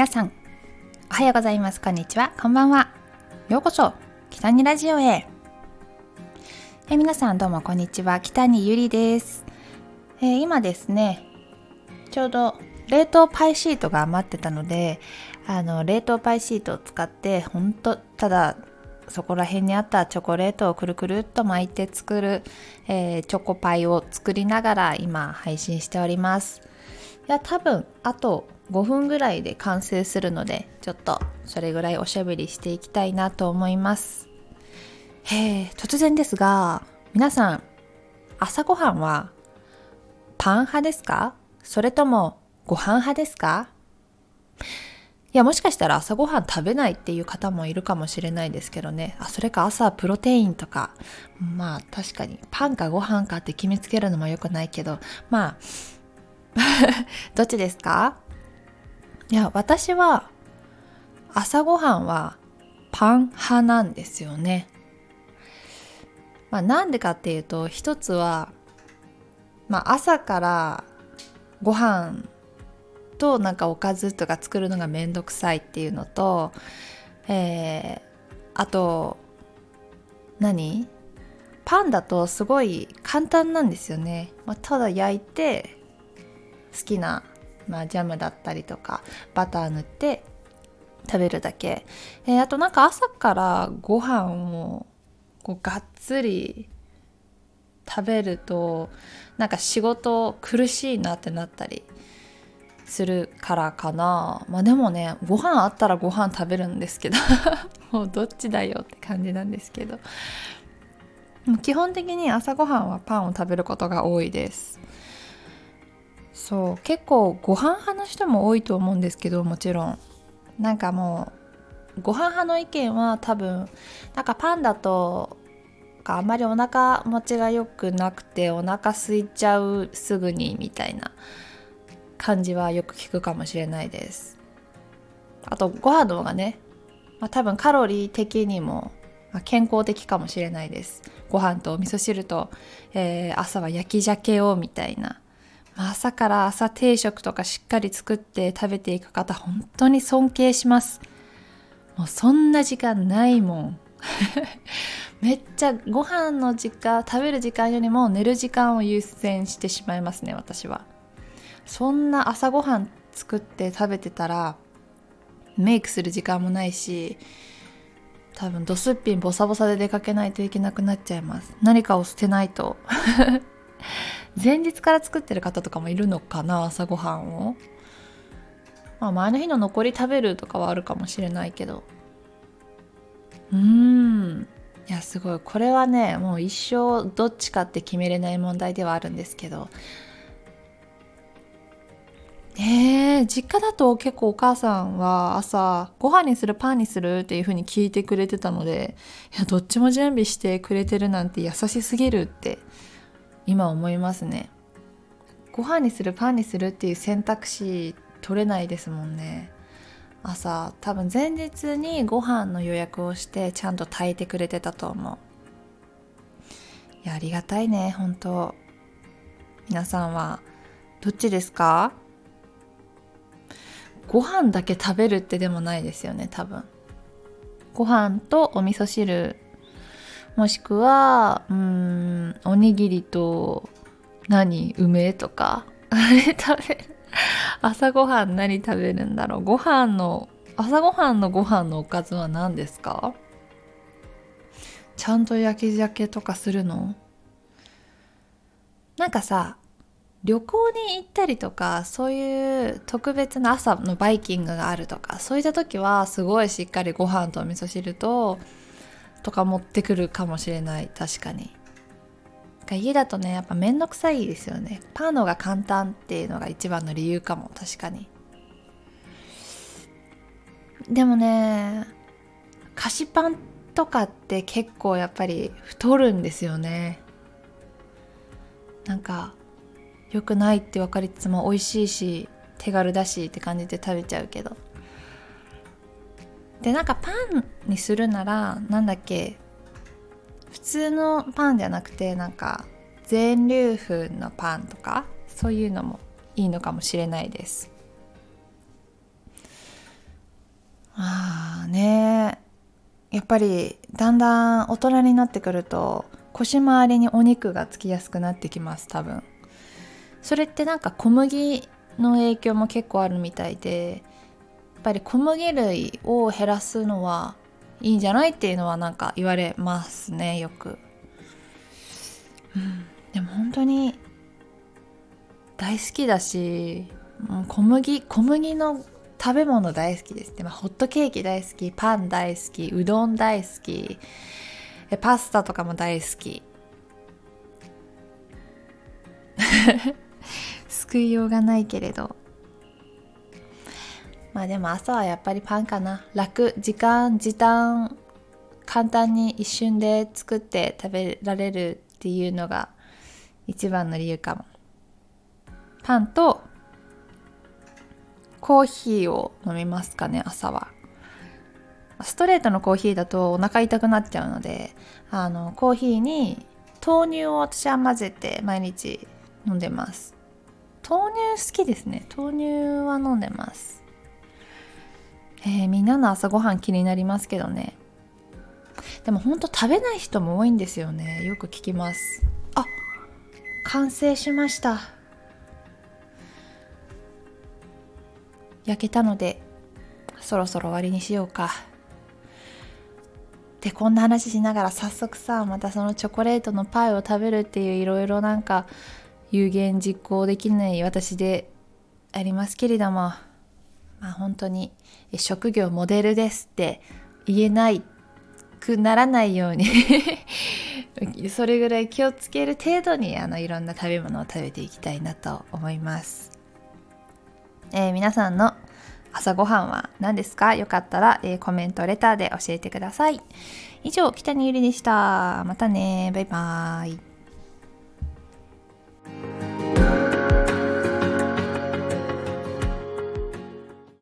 皆さん、おはようございます。こんにちは。こんばんは。ようこそ、北にラジオへ。え皆さんどうもこんにちは。北にゆりです、えー、今ですね、ちょうど冷凍パイシートが余ってたので、あの、冷凍パイシートを使って、ほんと、ただ、そこら辺にあったチョコレートをくるくるっと巻いて作る、えー、チョコパイを作りながら今配信しております。いや、多分、あと5分ぐらいで完成するのでちょっとそれぐらいおしゃべりしていきたいなと思います。へえ突然ですが皆さん朝ごはんはパン派ですか？それともご飯派ですか？いやもしかしたら朝ごはん食べないっていう方もいるかもしれないですけどね。あそれか朝プロテインとか。まあ確かにパンかご飯かって決めつけるのも良くないけど。まあ どっちですか？いや私は朝ごはんはパン派なんですよね。まあ、なんでかっていうと一つは、まあ、朝からご飯となんかおかずとか作るのがめんどくさいっていうのと、えー、あと何？パンだとすごい簡単なんですよね。まあ、ただ焼いて好きなまあ、ジャムだったりとかバター塗って食べるだけ、えー、あとなんか朝からご飯をこうがっつり食べるとなんか仕事苦しいなってなったりするからかな。まあでもねご飯あったらご飯食べるんですけど もうどっちだよって感じなんですけど。基本的に朝ごはんはパンを食べることが多いです。そう。結構ご飯派の人も多いと思うんですけどもちろん。なんかもうご飯派の意見は多分なんかパンだとあんまりお腹持ちが良くなくてお腹空いちゃうすぐにみたいな感じはよく聞くかもしれないです。あとご飯の方がね、まあ、多分カロリー的にも健康的かもしれないです。ご飯とお味噌汁と、えー、朝は焼き鮭をみたいな朝から朝定食とかしっかり作って食べていく方本当に尊敬します。もうそんな時間ないもん。めっちゃご飯の時間食べる時間よりも寝る時間を優先してしまいますね私は。そんな朝ごはん作って食べてたらメイクする時間もないし多分ドスッピンボサボサで出かけないといけなくなっちゃいます。何かを捨てないと。前日から作ってる方とかもいるのかな朝ごはんを。まあ前の日の残り食べるとかはあるかもしれないけど。うん。いやすごいこれはねもう一生どっちかって決めれない問題ではあるんですけどえー、実家だと結構お母さんは朝ご飯にするパンにするっていう風に聞いてくれてたのでいやどっちも準備してくれてるなんて優しすぎるって今思いますね。ご飯にするパンにするっていう選択肢取れないですもんね。朝多分前日にご飯の予約をしてちゃんと炊いてくれてたと思う。いやありがたいね本当。皆さんはどっちですか？ご飯だけ食べるってでもないですよね多分。ご飯とお味噌汁もしくはうんおにぎりと何梅とか。あれ食べる。朝ごはん何食べるんだろう。ご飯の朝ごはんのご飯のおかずは何ですか？ちゃんと焼き鮭とかするの？なんかさ旅行に行ったりとかそういう特別な朝のバイキングがあるとかそういった時はすごいしっかりご飯とお味噌汁ととか持ってくるかもしれない。確かに。家だとねやっぱめんどくさいですよね。パンのが簡単っていうのが一番の理由かも。確かに。でもね菓子パンとかって結構やっぱり太るんですよね。なんか良くないって分かりつつも美味しいし手軽だしって感じで食べちゃうけど。でなんかパンにするならなんだっけ普通のパンじゃなくてなんか全粒粉のパンとかそういうのもいいのかもしれないです。ああね。やっぱりだんだん大人になってくると腰回りにお肉がつきやすくなってきます多分。それってなんか小麦の影響も結構あるみたいでぱり小麦類を減らすのはいいんじゃないっていうのはなんか言われますねよく、うん、でも本当に大好きだし小麦小麦の食べ物大好きです。で、まあ、ホットケーキ大好きパン大好きうどん大好きパスタとかも大好き。救いようがないけれど。まあでも朝はやっぱりパンかな。楽時間時短簡単に一瞬で作って食べられるっていうのが一番の理由かも。パンとコーヒーを飲みますかね朝は。ストレートのコーヒーだとお腹痛くなっちゃうのであのコーヒーに豆乳を私は混ぜて毎日飲んでます。豆乳好きですね。豆乳は飲んでます。えー、みんなの朝ごはん気になりますけどね。でもほんと食べない人も多いんですよね。よく聞きます。あ完成しました。焼けたのでそろそろ終わりにしようか。でこんな話しながら早速さまたそのチョコレートのパイを食べるっていういろいろなんか有言実行できない私でありますけれどもまあ本当に職業モデルですって言えないくならないように それぐらい気をつける程度にあのいろんな食べ物を食べていきたいなと思います、えー、皆さんの朝ごはんは何ですか？よかったら、えー、コメントレターで教えてください。以上北にゆりでした。またねバイバーイ。